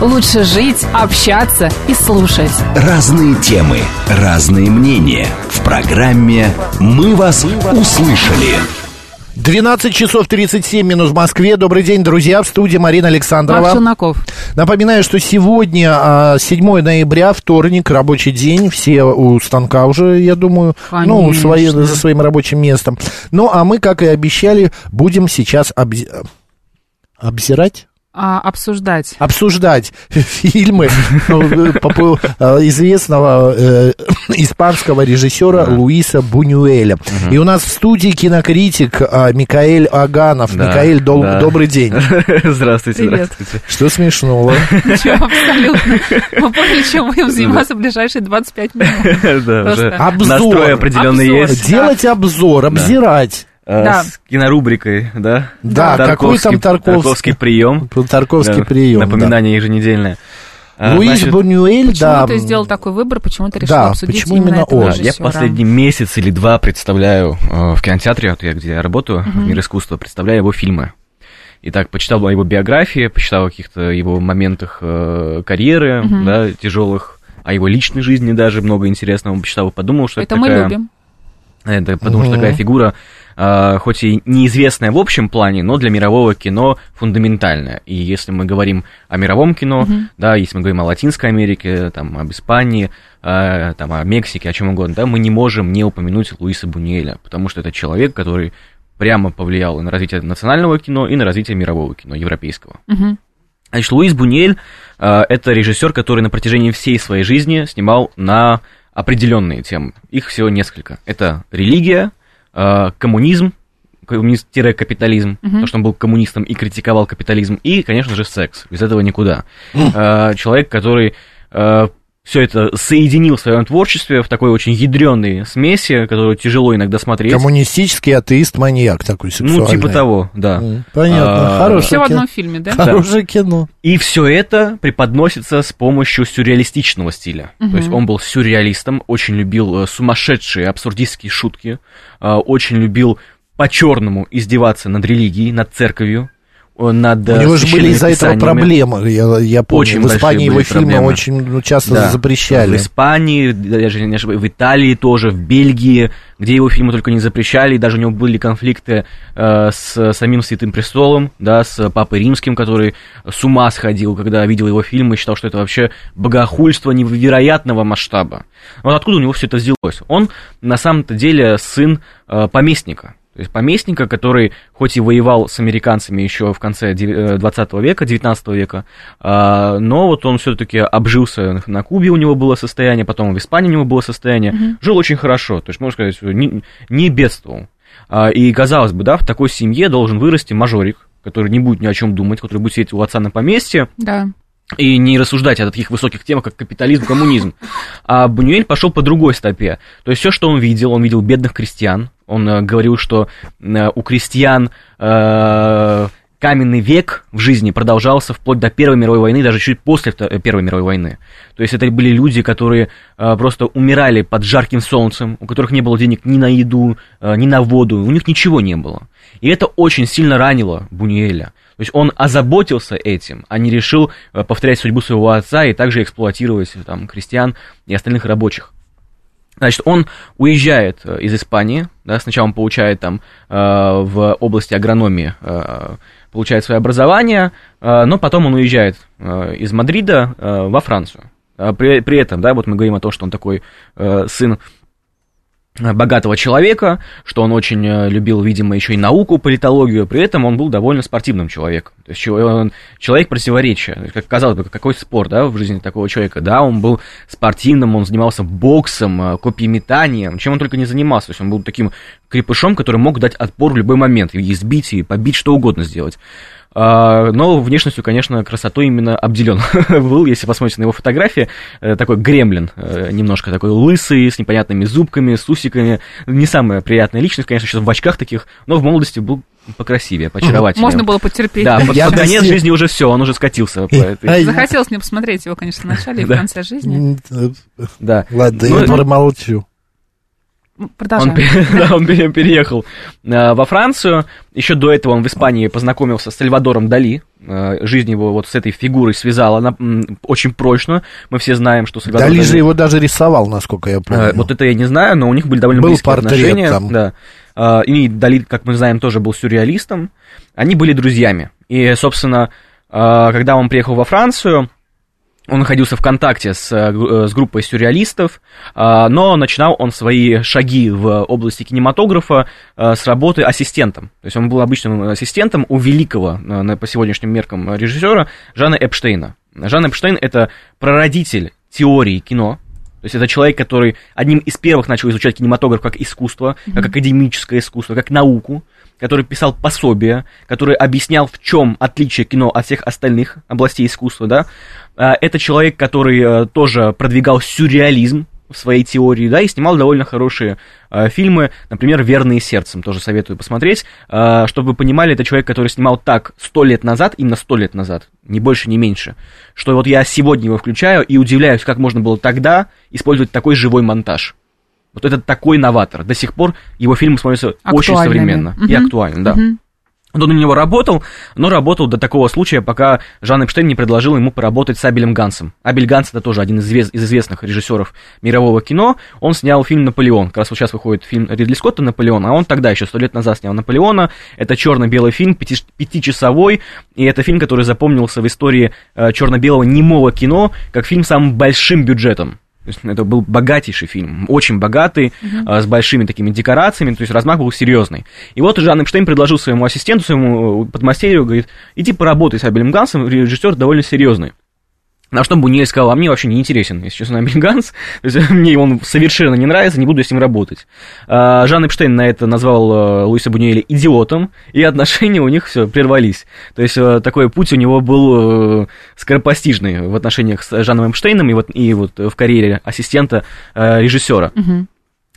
лучше жить, общаться и слушать. Разные темы, разные мнения. В программе «Мы вас услышали». 12 часов 37 минут в Москве. Добрый день, друзья. В студии Марина Александрова. Челноков. Напоминаю, что сегодня а, 7 ноября, вторник, рабочий день. Все у станка уже, я думаю. Ну, Конечно. свои, за своим рабочим местом. Ну, а мы, как и обещали, будем сейчас обзи- обзирать? А, обсуждать. обсуждать фильмы ну, э, известного э, испанского режиссера Луиса Бунюэля. И у нас в студии кинокритик а, Микаэль Аганов. Микаэль, добрый день. Здравствуйте, Привет. здравствуйте. Что смешного? Ничего, абсолютно. Мы поняли, чем будем заниматься в ближайшие 25 минут. Да, уже настрой определенный есть. Делать обзор, обзирать. Э, Да. С кинорубрикой, да? Да, какой там Тарковский? Тарковский прием. Тарковский Да, прием. да. Напоминание еженедельное. А, Луис значит, Бунюэль, Почему да. ты сделал такой выбор? Почему ты решил Да, обсудить почему именно именно этого он? Я последний месяц или два представляю э, в кинотеатре, вот я где я работаю, в мир искусства, представляю его фильмы. Итак, почитал о его биографии, почитал о каких-то его моментах э, карьеры, да, тяжелых, о его личной жизни даже много интересного почитал и подумал, что это, Это мы такая- любим. Это потому что Мгм. такая фигура, хоть и неизвестная в общем плане, но для мирового кино фундаментальная. И если мы говорим о мировом кино, да, если мы говорим о Латинской Америке, там, об Испании, а, там, о Мексике, о чем угодно, да, мы не можем не упомянуть Луиса Бунюэля, потому что это человек, который прямо повлиял и на развитие национального кино, и на развитие мирового кино, европейского. Мгм. Значит, Луис Бунюэль а, это режиссер, который на протяжении всей своей жизни снимал на определенные темы. Их всего несколько. Это религия, а, коммунизм, коммунист-капитализм, потому что он был коммунистом и критиковал капитализм, и, конечно же, секс. Без этого никуда. А, Человек, который все это соединил в своем творчестве в такой очень ядреной смеси, которую тяжело иногда смотреть. Коммунистический атеист, маньяк такой сексуальный. Ну, типа того, да. М, Понятно, А, хорошее Все в кино. одном фильме, да? Хорошее кино. И все это преподносится с помощью сюрреалистичного стиля. То есть он был сюрреалистом, очень любил э, сумасшедшие абсурдистские шутки, э, очень любил по-черному издеваться над религией, над церковью, над У него же были из-за этого проблемы, я, я помню. Очень в Испании его фильмы проблемы. очень ну, часто Да. запрещали. В Испании, даже не ошибаюсь, в Италии тоже, в Бельгии, где его фильмы только не запрещали, и даже у него были конфликты э, с самим Святым Престолом, да, с Папой Римским, который с ума сходил, когда видел его фильмы, и считал, что это вообще богохульство невероятного масштаба. Вот откуда у него все это взялось? Он на самом-то деле сын э, поместника. То есть поместника, который хоть и воевал с американцами еще в конце 20 века, 19 века, а, но вот он все-таки обжился на Кубе, у него было состояние, потом в Испании у него было состояние, жил очень хорошо, то есть, можно сказать, не, не бедствовал. А, И, казалось бы, да, в такой семье должен вырасти мажорик, который не будет ни о чем думать, который будет сидеть у отца на поместье, Да. И не рассуждать о таких высоких темах, как капитализм, коммунизм. А Бунюэль пошел по другой стопе. То есть все, что он видел, он видел бедных крестьян. Он э, говорил, что э, у крестьян э, каменный век в жизни продолжался вплоть до Первой мировой войны, даже чуть после э, Первой мировой войны. То есть это были люди, которые э, просто умирали под жарким солнцем, у которых не было денег ни на еду, э, ни на воду, у них ничего не было. И это очень сильно ранило Бунюэля. То есть он озаботился этим, а не решил повторять судьбу своего отца и также эксплуатировать там, крестьян и остальных рабочих. Значит, он уезжает э, из Испании, да, сначала он получает там э, в области агрономии, э, получает свое образование, э, но потом он уезжает э, из Мадрида э, во Францию. А При, при этом, да, вот мы говорим о том, что он такой э, сын богатого человека, что он очень э, любил, видимо, еще и науку, политологию, при этом он был довольно спортивным человеком. То есть чего- он человек противоречия. Как казалось бы, какой спор, да, в жизни такого человека? Да, он был спортивным, он занимался боксом, э, копьеметанием, чем он только не занимался. То есть он был таким крепышом, который мог дать отпор в любой момент, и избить, и побить, что угодно сделать. А, но внешностью, конечно, красотой именно обделен был, если посмотрите на его фотографии, э, такой гремлин, э, немножко такой лысый, с непонятными зубками, с усиками, не самая приятная личность, конечно, сейчас в очках таких, но в молодости был покрасивее, поочаровательнее. Можно было потерпеть. Да, под, Я под конец жизни уже все, он уже скатился. по этой- Захотелось мне посмотреть его, конечно, в начале и в конце жизни. м, Да. Ладно, Ну, я промолчу. Он, Продолжаем. пере- да, он пере- переехал э, во Францию. Еще до этого он в Испании познакомился с Сальвадором Дали. Э, Жизнь его вот с этой фигурой связала она, м, очень прочно. Мы все знаем, что Сальвадор Дали Дали- же его даже рисовал, насколько я Э, помню. Вот это я не знаю, но у них были довольно Был близкие портрет отношения. там. Да. И Дали, как мы знаем, тоже был сюрреалистом. Они были друзьями. И, собственно, когда он приехал во Францию, он находился в контакте с, э, э, с группой сюрреалистов, а, но начинал он свои шаги в области кинематографа э, с работы ассистентом. То есть он был обычным ассистентом у великого, по сегодняшним меркам, режиссера Жана Эпштейна. Жан Эпштейн — это прародитель теории кино, то есть это человек, который одним из первых начал изучать кинематограф как искусство, как академическое искусство, как науку, который писал пособия, который объяснял, в чем отличие кино от всех остальных областей искусства, да. А, Это человек, который э, тоже продвигал сюрреализм в своей теории, да, и снимал довольно хорошие э, фильмы, например, «Верные сердцем», тоже советую посмотреть, Э, чтобы вы понимали, это человек, который снимал так сто лет назад, именно сто лет назад, ни больше, ни меньше, что вот я сегодня его включаю и удивляюсь, как можно было тогда использовать такой живой монтаж. Вот это такой новатор. До сих пор его фильмы смотрятся очень современно и Мгм. актуально, да. Мгм. Он на него работал, но работал до такого случая, пока Жан Эпштейн не предложил ему поработать с Абелем Гансом. Абель Ганс это тоже один из, извест- из известных режиссеров мирового кино. Он снял фильм «Наполеон». Как раз вот сейчас выходит фильм Ридли Скотта «Наполеон», а он тогда еще сто лет назад снял «Наполеона». Это черно-белый фильм, пяти- пятичасовой, и это фильм, который запомнился в истории э, черно-белого немого кино, как фильм с самым большим бюджетом. То есть это был богатейший фильм, очень богатый, а, с большими такими декорациями, то есть размах был серьезный. И вот Жан Эпштейн предложил своему ассистенту, своему э, подмастерью, говорит, иди поработай с Абелем Гансом, режиссер довольно серьезный. На что Буньель сказал, а мне вообще не интересен, если честно, Ганс, то есть мне он совершенно не нравится, не буду с ним работать. А, Жан Эпштейн на это назвал э, Луиса Буньеля идиотом, и отношения у них все прервались. То есть э, такой путь у него был э, скоропостижный в отношениях с Жаном Эпштейном и вот, и вот в карьере ассистента режиссера. Мгм.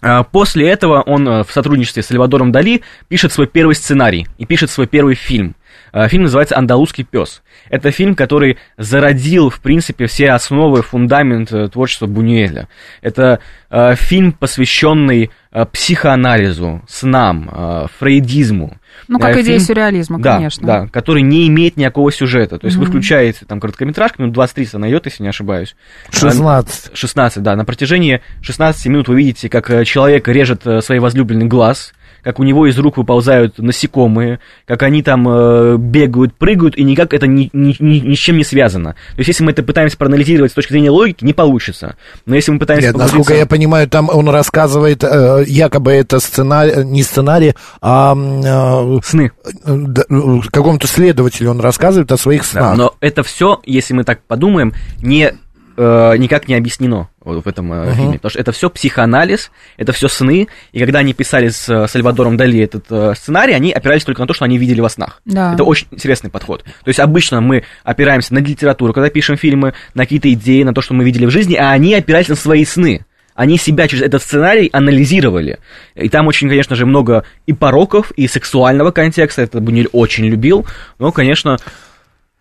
А, После этого он в сотрудничестве с Сальвадором Дали пишет свой первый сценарий и пишет свой первый фильм. А, Фильм называется «Андалузский пес». Это фильм, который зародил, в принципе, все основы, фундамент э, творчества Бунюэля. Это э, фильм, посвященный э, психоанализу, снам, э, фрейдизму. Ну, как Э, идея фильм- сюрреализма, да, конечно. Да, который не имеет никакого сюжета. То есть вы Мгм. включаете там короткометражку, минут 20-30 она идет, если не ошибаюсь. 16. 16, да. На протяжении 16 минут вы видите, как э, человек режет э, свой возлюбленный глаз, как у него из рук выползают насекомые, как они там э, бегают, прыгают, и никак это ни, ни- ни- ни с чем не связано. То есть, если мы это пытаемся проанализировать с точки зрения логики, не получится. Но если мы пытаемся... Нет, насколько погрузиться- я понимаю, там он рассказывает, э, якобы это сценарий, не сценарий, а э, Сны. э, да, э, какому-то следователю он рассказывает о своих Да, снах. но это все, если мы так подумаем, не, э, никак не объяснено вот в этом э, фильме. Потому что это все психоанализ, это все сны. И когда они писали с э, Сальвадором Дали этот э, сценарий, они опирались только на то, что они видели во снах. Да. Это очень интересный подход. То есть обычно мы опираемся на литературу, когда пишем фильмы, на какие-то идеи, на то, что мы видели в жизни, а они опирались на свои сны. Они себя через этот сценарий анализировали. И там очень, конечно же, много и пороков, и сексуального контекста. Это Буниль очень любил. Но, конечно,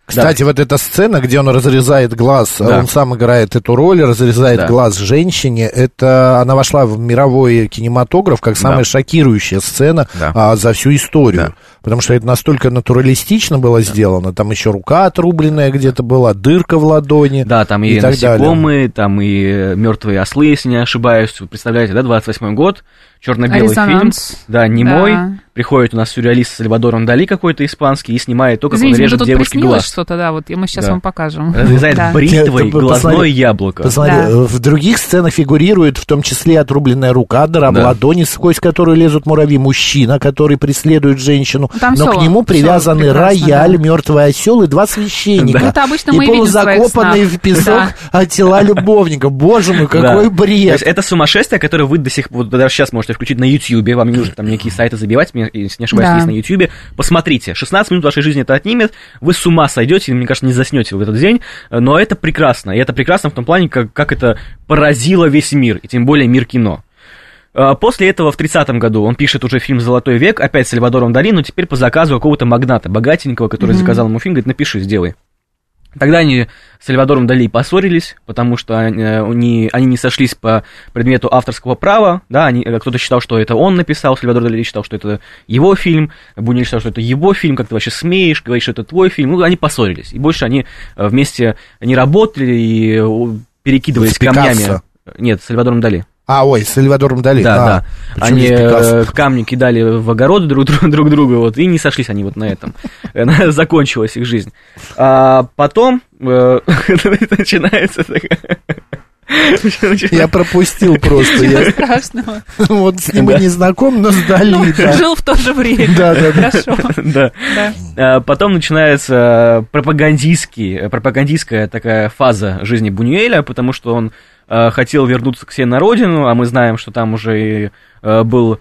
Кстати, вот эта сцена, где он разрезает глаз, Да. он сам играет эту роль, разрезает Да. глаз женщине, это она вошла в мировой кинематограф как самая Да. шокирующая сцена Да. а, за всю историю. Да. Потому что это настолько натуралистично было сделано. Там еще рука отрубленная где-то была, дырка в ладони. Да, там и, так далее. насекомые, там и мертвые ослы, если не ошибаюсь. Вы представляете, да, 28-й год, черно-белый фильм. Да, немой. Да. Приходит у нас сюрреалист Сальвадором Дали какой-то испанский и снимает то, как Извините, он режет тут девушке глаз. что-то, да, вот и мы сейчас Да. вам покажем. Разрезает Да. бритвой ты глазное посмотри. яблоко. Посмотри, Да. э, в других сценах фигурирует в том числе отрубленная рука, дыра в Да. ладони, сквозь которую лезут муравьи, мужчина, который преследует женщину, Там но всё- к нему привязаны рояль, да. мертвый осел и два священника. Да. Это обычно и полузакопанные в песок Да. тела любовника. Боже мой, какой Да. То бред! есть это сумасшествие, которое вы до сих пор, даже сейчас можете включить на YouTube, вам не нужно там никакие сайты забивать, мне если не ошибаюсь, Да. есть на Ютьюбе. Посмотрите, 16 минут вашей жизни это отнимет, вы с ума сойдете, мне кажется, не заснете в этот день, но это прекрасно. И это прекрасно в том плане, как, как это поразило весь мир, и тем более мир кино. А, После этого в 30-м году он пишет уже фильм «Золотой век», опять с Сальвадором Дали, но теперь по заказу какого-то магната, богатенького, который заказал ему фильм, говорит, напиши, сделай. Тогда они с Сальвадором Дали поссорились, потому что э, они, они не сошлись по предмету авторского права, да, они, э, кто-то считал, что это он написал, Сальвадор Дали считал, что это его фильм, Буниль считал, что это его фильм, как ты вообще смеешь, говоришь, что это твой фильм, ну, они поссорились, и больше они э, вместе не работали и перекидывались камнями. Нет, с Сальвадором Дали. А, ой, с Сальвадором Дали. Да, А, да. Они э, камни кидали в огороды друг, друг, друг другу, вот, и не сошлись они вот на этом. Э, Закончилась их жизнь. А потом э, начинается такая... Я пропустил просто. Я Страшного. вот с ним и не знаком, но с Дали, Ну, да. жил в то же время. Да, да, да. Хорошо. Да. Да. А Потом начинается пропагандистский, пропагандистская такая фаза жизни Бунюэля, потому что он э, хотел вернуться к себе на родину, а мы знаем, что там уже и, э, был э,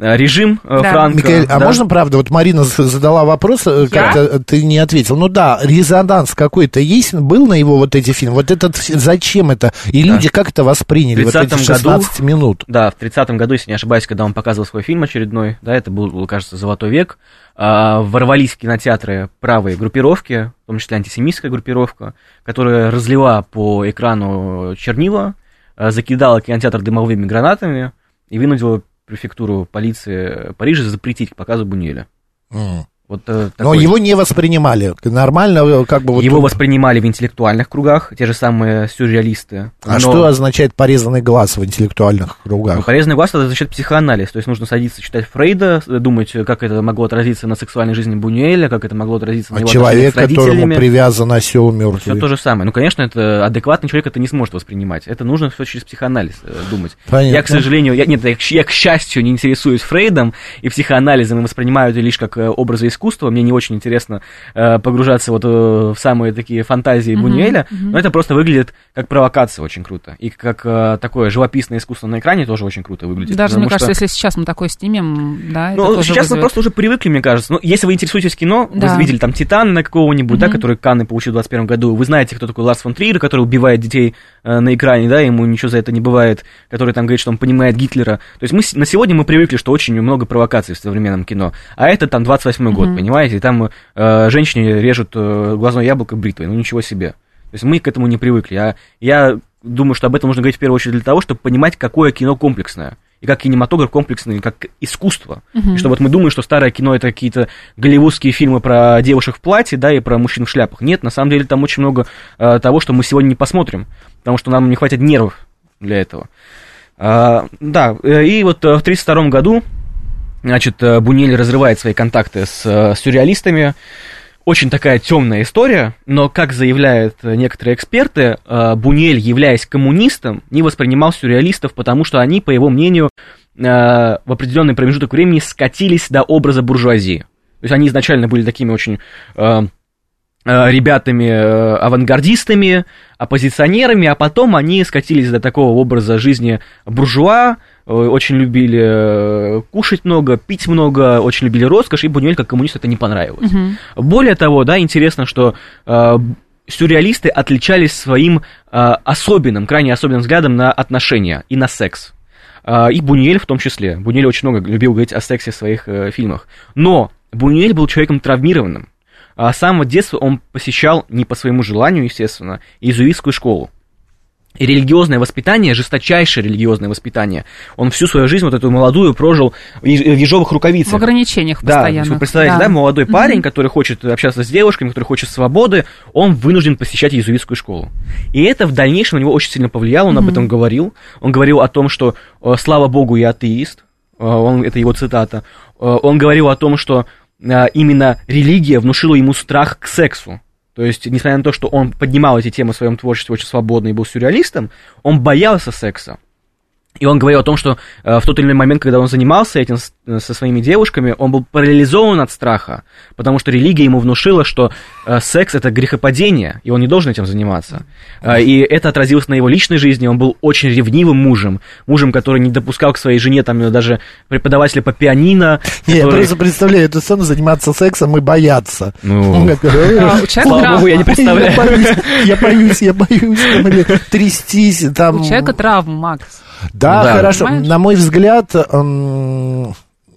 режим э, Да. Франко. Микаэль, а да. можно, правда, вот Марина задала вопрос, э, как-то ты не ответил. Ну да, резонанс какой-то есть, был на его вот эти фильмы? Вот этот, зачем это? И люди как это восприняли, В вот эти 30-м 16 минут? Да, в 30-м году, если не ошибаюсь, когда он показывал свой фильм очередной, да, это был, кажется, «Золотой век», а, ворвались в кинотеатры правые группировки, в том числе антисемитская группировка, которая разлила по экрану чернила, а, закидала кинотеатр дымовыми гранатами и вынудила префектуру полиции Парижа запретить к показу Бунюэля. М. Вот, э, Но такой- его не воспринимали. Нормально, э, как бы вот... Его воспринимали в интеллектуальных кругах, те же самые сюрреалисты. А Но- что означает порезанный глаз в интеллектуальных Ну, кругах? полезный глаз это значит психоанализ, то есть нужно садиться читать Фрейда, э, думать, как это могло отразиться на сексуальной жизни Бунюэля, как это могло отразиться на А его человек, с которому родителями. привязан осел Все мертвый. то же самое. Ну, конечно, это адекватный человек это не сможет воспринимать. Это нужно все через психоанализ э, думать. Понятно. Я, к сожалению, я, нет, я, я, к счастью, не интересуюсь Фрейдом и психоанализом, и воспринимаю это лишь как э, образы искусства. Мне не очень интересно э, погружаться вот э, в самые такие фантазии Бунюэля, но это просто выглядит как провокация очень круто. И как э, такое живописное искусство на экране тоже очень круто выглядит. Даже, мне кажется, что- если сейчас мы такое снимем, да, это ну, тоже сейчас мы вызовет- просто уже привыкли, мне кажется. Ну, если вы интересуетесь кино, Да. вы видели там Титан на какого-нибудь, да, Мгм. который Канны получил в 21 году, вы знаете, кто такой Ларс фон Триер, который убивает детей э, на экране, да, ему ничего за это не бывает, который там говорит, что он понимает Гитлера. То есть мы на сегодня мы привыкли, что очень много провокаций в современном кино. А это там 28 год, Мгм. понимаете, и там э, женщине режут э, глазное яблоко бритвой, ну ничего себе. То есть мы к этому не привыкли. А я думаю, что об этом нужно говорить в первую очередь для того, чтобы понимать, какое кино комплексное. И как кинематограф комплексный, и как искусство. И что вот мы думаем, что старое кино это какие-то голливудские фильмы про девушек в платье, да, и про мужчин в шляпах. Нет, на самом деле там очень много э, того, что мы сегодня не посмотрим, потому что нам не хватит нервов для этого. А, да, э, и вот э, в 1932 году, значит, э, Бунель разрывает свои контакты с э, сюрреалистами. Очень такая темная история, но, как заявляют э, некоторые эксперты, Бунель, являясь коммунистом, не воспринимал сюрреалистов, потому что они, по его мнению, в определенный промежуток времени скатились до образа буржуазии. То есть они изначально были такими очень ребятами, авангардистами, оппозиционерами, а потом они скатились до такого образа жизни буржуа, очень любили э, кушать много, пить много, очень любили роскошь, и Бунюэль как коммунист это не понравилось. Мгм. Более того, да, интересно, что э, сюрреалисты отличались своим э, особенным, крайне особенным взглядом на отношения и на секс. Э, и Бунюэль в том числе. Бунюэль очень много любил говорить о сексе в своих э, фильмах. Но Бунюэль был человеком травмированным. А с самого детства он посещал, не по своему желанию, естественно, иезуитскую школу. И религиозное воспитание, жесточайшее религиозное воспитание, он всю свою жизнь, вот эту молодую, прожил в еж- в ежовых рукавицах. В ограничениях Да, постоянно. вы представляете, да, молодой парень, который хочет общаться с девушками, который хочет свободы, он вынужден посещать иезуитскую школу. И это в дальнейшем на него очень сильно повлияло, он об этом говорил. Он говорил о том, что э, слава богу, я атеист. Э, Он, это его цитата. Э, Он говорил о том, что именно религия внушила ему страх к сексу. То есть, несмотря на то, что он поднимал эти темы в своем творчестве очень свободно и был сюрреалистом, он боялся секса. И он говорил о том, что э, в тот или иной момент, когда он занимался этим со своими девушками, он был парализован от страха, потому что религия ему внушила, что э, секс это грехопадение, и он не должен этим заниматься. Э, и это отразилось на его личной жизни. Он был очень ревнивым мужем, мужем, который не допускал к своей жене там даже преподавателя по пианино. Не, который... Я просто представляю эту сцену заниматься сексом и бояться. Ну, А, слава богу, я не представляю. Я боюсь, я боюсь, трястись там. У человека травма, Макс. Да, Да. хорошо. Понимаешь? На мой взгляд,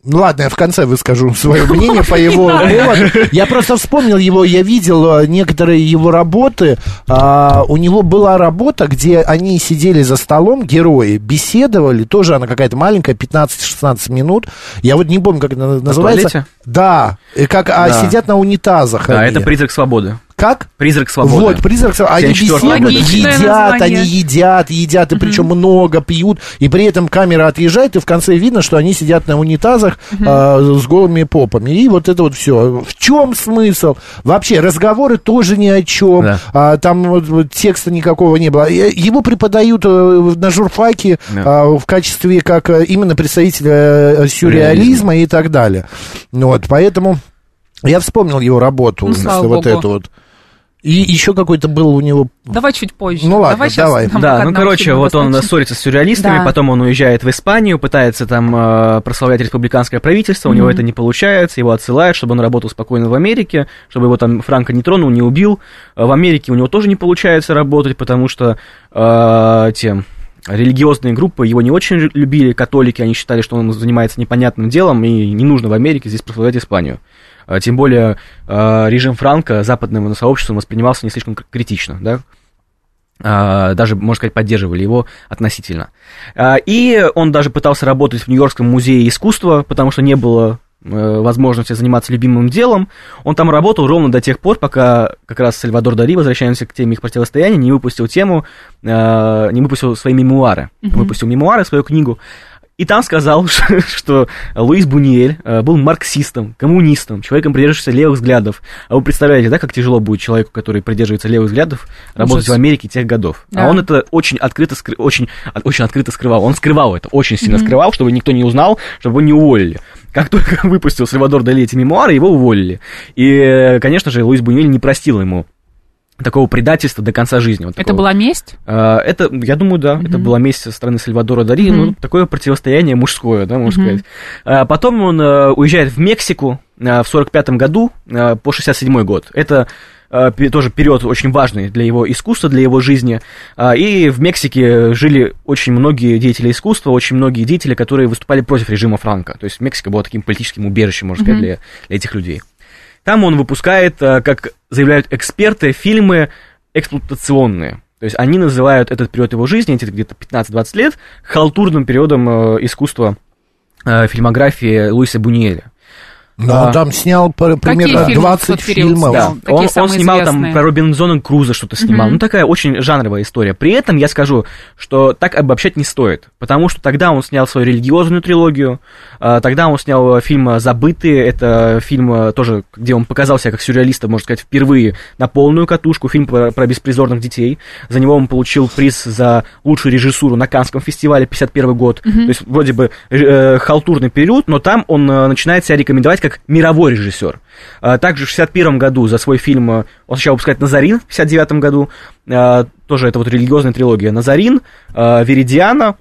ну ладно, я в конце выскажу свое мнение по его поводу. Я просто вспомнил его, я видел э, некоторые его работы. А, У него была работа, где они сидели за столом, герои, беседовали, тоже она какая-то маленькая, 15-16 минут. Я вот не помню, как это называется. Да, и как а, Да. сидят на унитазах. Да, они. это призрак свободы. Как? Призрак свободы. Вот, призрак свободы. Они 74 беседуют, едят, название. они едят, едят, и причем много пьют, и при этом камера отъезжает, и в конце видно, что они сидят на унитазах а, с голыми попами. И вот это вот все. В чем смысл? Вообще, разговоры тоже ни о чем. Да. А, там вот, вот текста никакого не было. Э, Его преподают э, на журфаке Да. а, в качестве как э, именно представителя э, сюрреализма и так далее. Вот, поэтому я вспомнил его работу, Ну, вот богу. эту вот. И еще какой-то был у него... Давай чуть позже. Ну ладно, давай щас давай. Да, ну короче, вот он ссорится с сюрреалистами, Да. потом он уезжает в Испанию, пытается там э, прославлять республиканское правительство, у него это не получается, его отсылают, чтобы он работал спокойно в Америке, чтобы его там Франко не тронул, не убил. Э, В Америке у него тоже не получается работать, потому что э, те религиозные группы его не очень лю- любили, католики, они считали, что он занимается непонятным делом, и не нужно в Америке здесь прославлять Испанию. А, Тем более э, режим Франка западным сообществом воспринимался не слишком критично, да, а, даже, можно сказать, поддерживали его относительно. А, И он даже пытался работать в Нью-Йоркском музее искусства, потому что не было э, возможности заниматься любимым делом. Он там работал ровно до тех пор, пока как раз Сальвадор Дали, возвращаемся к теме их противостояния, не выпустил тему, э, не выпустил свои мемуары. Выпустил мемуары, свою книгу. И там сказал, что Луис Буниель э, был марксистом, коммунистом, человеком, придерживающимся левых взглядов. А вы представляете, да, как тяжело будет человеку, который придерживается левых взглядов, работать Ужас. в Америке тех годов. Да. А он это очень открыто, скры- очень, от- очень открыто скрывал. Он скрывал это, очень сильно Мгм. скрывал, чтобы никто не узнал, чтобы его не уволили. Как только выпустил Сальвадор Дали эти мемуары, его уволили. И, э, конечно же, Луис Буниель не простил ему такого предательства до конца жизни. Вот Это была месть? А, Это, я думаю, да, это была месть со стороны Сальвадора Дали, Мгм. ну, такое противостояние мужское, да, можно Мгм. сказать. А, Потом он э, уезжает в Мексику э, в 45 году э, по 67 год. Это тоже период очень важный для его искусства, для его жизни. А, И в Мексике жили очень многие деятели искусства, очень многие деятели, которые выступали против режима Франка. То есть Мексика была таким политическим убежищем, можно сказать, Мгм. для, для этих людей. Там он выпускает, э, как заявляют эксперты, фильмы эксплуатационные. То есть они называют этот период его жизни, эти где-то 15-20 лет, халтурным периодом э, искусства э, фильмографии Луиса Буниеля. Ну, А. он там снял пр- примерно фильмы в 20 тот период фильмов. Да, такие он, он снимал там известные. про Робинзона Круза что-то снимал. Мгм. Ну, такая очень жанровая история. При этом я скажу, что так обобщать не стоит. Потому что тогда он снял свою религиозную трилогию, а, тогда он снял э, фильм «Забытые». Это фильм э, тоже, где он показал себя как сюрреалиста, можно сказать, впервые на полную катушку. Фильм про, про беспризорных детей. За него он получил приз за лучшую режиссуру на Канском фестивале 51 год. То есть вроде бы э, халтурный период, но там он э, начинает себя рекомендовать как мировой режиссер. А, Также в 61 году за свой фильм э, он сначала выпускает «Назарин» в 59 году, э, тоже это вот религиозная трилогия «Назарин», «Веридиана»,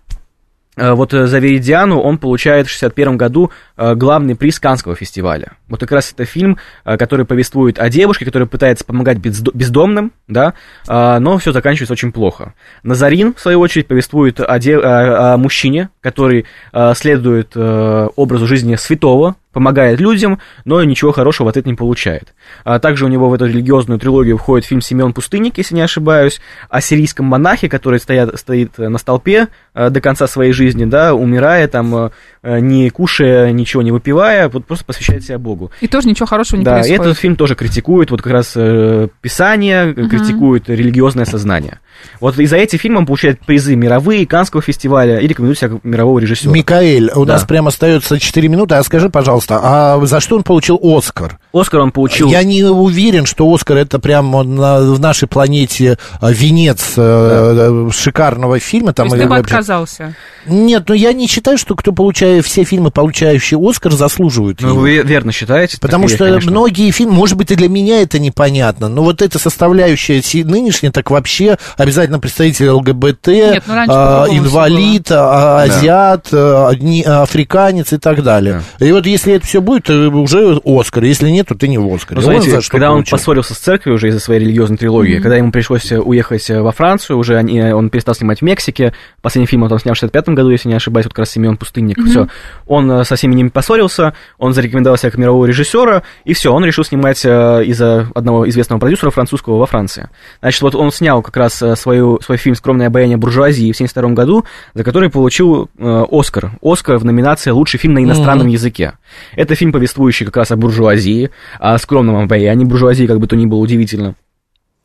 Вот э, за Веридиану он получает в 61 году главный приз Канского фестиваля. Вот как раз это фильм, э, который повествует о девушке, которая пытается помогать бездо- бездомным, да, а, но все заканчивается очень плохо. Назарин, в свою очередь, повествует о, де- о- мужчине, который э, следует э, образу жизни святого, помогает людям, но ничего хорошего в ответ не получает. А также у него в эту религиозную трилогию входит фильм «Семен Пустынник», если не ошибаюсь, о сирийском монахе, который стоят, стоит на столпе э, до конца своей жизни, да, умирая, там, э, э, не кушая, ничего не выпивая, вот просто посвящает себя Богу. И тоже ничего хорошего не да, и происходит. этот фильм тоже критикует вот как раз э, писание, критикует религиозное сознание. Вот из-за этих фильмов он получает призы мировые, Канского фестиваля и рекомендует себя как мирового режиссера. Микаэль, у Да. нас прямо остается 4 минуты. А скажи, пожалуйста, а за что он получил Оскар? Оскар он получил... Я не уверен, что Оскар это прям на, в нашей планете а, венец да. шикарного фильма. Там, То есть ты бы отказался? Нет, ну я не считаю, что кто получает все фильмы, получающие Оскар, заслуживают Ну, его. вы верно считаете? Потому что есть, многие фильмы, может быть, и для меня это непонятно, но вот эта составляющая нынешняя, так вообще обязательно представитель ЛГБТ, Нет, ну, а, инвалид, а, азиат, а, африканец и так далее. Да. И вот если это все будет, то уже Оскар. Если нет, то ты не в Оскаре. Ну, знаете, он когда получил. он поссорился с церковью уже из-за своей религиозной трилогии, mm-hmm. когда ему пришлось уехать во Францию, уже они, он перестал снимать в Мексике, последний фильм он там снял в 65 году, если не ошибаюсь, вот как раз Семен Пустынник, mm-hmm. все. Он э, со всеми ними поссорился, он зарекомендовал себя как мирового режиссера, и все, он решил снимать э, из-за одного известного продюсера французского во Франции. Значит, вот он снял как раз э, свою, свой фильм «Скромное обаяние буржуазии» в 1972 году, за который получил э, Оскар. Оскар в номинации «Лучший фильм на иностранном mm-hmm. языке». Это фильм, повествующий как раз о буржуазии, о скромном обаянии буржуазии, как бы то ни было удивительно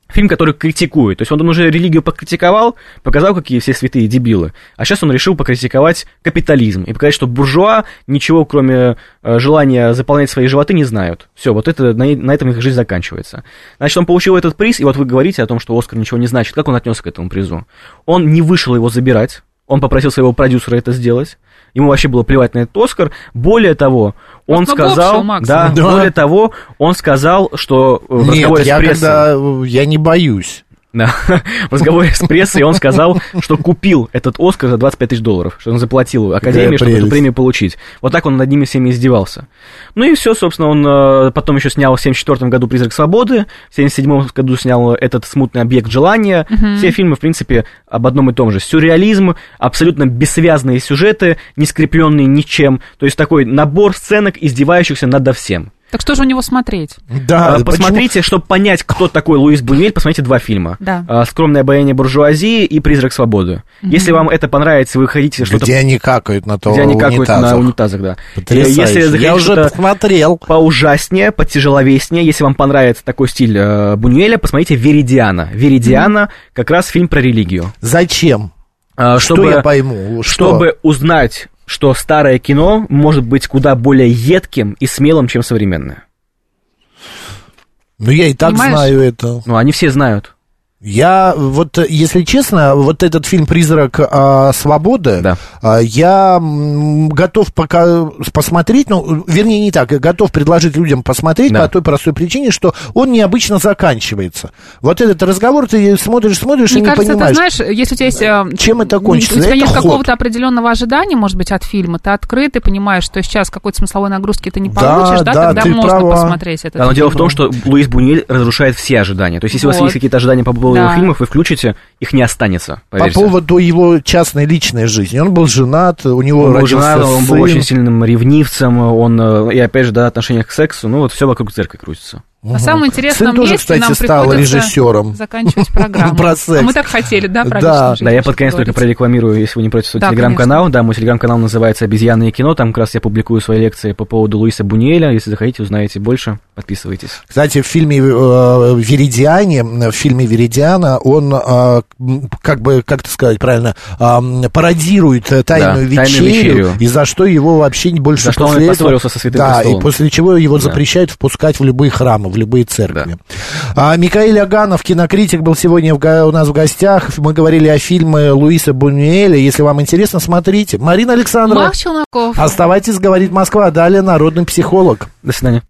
фильм, который критикует. То есть он, уже религию покритиковал, показал, какие все святые дебилы. А сейчас он решил покритиковать капитализм и показать, что буржуа ничего, кроме э, желания заполнять свои животы, не знают. Все, вот это, на, на этом их жизнь заканчивается. Значит, он получил этот приз, и вот вы говорите о том, что Оскар ничего не значит. Как он отнесся к этому призу? Он не вышел его забирать, он попросил своего продюсера это сделать. Ему вообще было плевать на этот Оскар. Более того, он Просто сказал, да, да, более того, он сказал, что в Нет, я, когда, я не боюсь. Да. В разговоре с прессой он сказал, что купил этот Оскар за 25 тысяч долларов, что он заплатил Академии, чтобы эту премию получить. Вот так он над ними всеми издевался. Ну и все, собственно, он э, потом еще снял в 74 году «Призрак свободы», в 77 году снял этот «Смутный объект желания». Угу. Все фильмы, в принципе, об одном и том же. Сюрреализм, абсолютно бессвязные сюжеты, не скрепленные ничем. То есть такой набор сценок, издевающихся над всем. Так что же у него смотреть? Да, а, посмотрите, почему? чтобы понять, кто такой Луис Бунюэль, посмотрите два фильма. Да. А, «Скромное обаяние буржуазии» и «Призрак свободы». Mm-hmm. Если вам это понравится, вы хотите что-то... Где они какают на то Где они какают на унитазах, да. Потрясающе. Если Я уже посмотрел. Поужаснее, потяжеловеснее, если вам понравится такой стиль э, Бунюэля, посмотрите «Веридиана». «Веридиана» mm-hmm. как раз фильм про религию. Зачем? А, чтобы, что я пойму? Что? Чтобы узнать что старое кино может быть куда более едким и смелым, чем современное. Ну, я и так Понимаешь? знаю это. Ну, они все знают. Я вот, если честно, вот этот фильм «Призрак а, свободы», да. а, я готов пока посмотреть, ну, вернее, не так, я готов предложить людям посмотреть да. по той простой причине, что он необычно заканчивается. Вот этот разговор ты смотришь, смотришь Мне и кажется, не понимаешь. ты знаешь, если у тебя есть... Э, Чем это кончится? У тебя это нет какого-то определенного ожидания, может быть, от фильма, ты открыт, ты понимаешь, что сейчас какой-то смысловой нагрузки ты не получишь, да, да, да тогда можно права. посмотреть это. Да, но дело в том, что Луис Буниль разрушает все ожидания. То есть, если вот. у вас есть какие-то ожидания по поводу да. фильмов, вы включите, их не останется, поверьте. По поводу его частной личной жизни. Он был женат, у него он был женат, сын. Он был очень сильным ревнивцем, он, э, и опять же, да, отношение к сексу, ну вот все вокруг церкви крутится. Угу. На самом интересном Сын тоже, кстати, нам стал режиссером. заканчивать программу. Про секс. А мы так хотели, да, про да. да, я под конец только прорекламирую, если вы не против, свой да, телеграм-канал. Да, мой телеграм-канал называется «Обезьяны и кино». Там как раз я публикую свои лекции по поводу Луиса Буниэля. Если захотите, узнаете больше, подписывайтесь. Кстати, в фильме э, «Веридиане», в фильме «Веридиана» он, э, как бы, как это сказать правильно, э, пародирует «Тайную, да, вечерю», вечерю, и за что его вообще больше за что он этого... со святым Да, и после чего его да. запрещают впускать в любые храмы, в любые церкви. Да. А, Микаэль Аганов, кинокритик, был сегодня в, у нас в гостях. Мы говорили о фильме Луиса Бунюэля. Если вам интересно, смотрите. Марина Александрова. Марк Челноков. Оставайтесь, говорит Москва. Далее народный психолог. До свидания.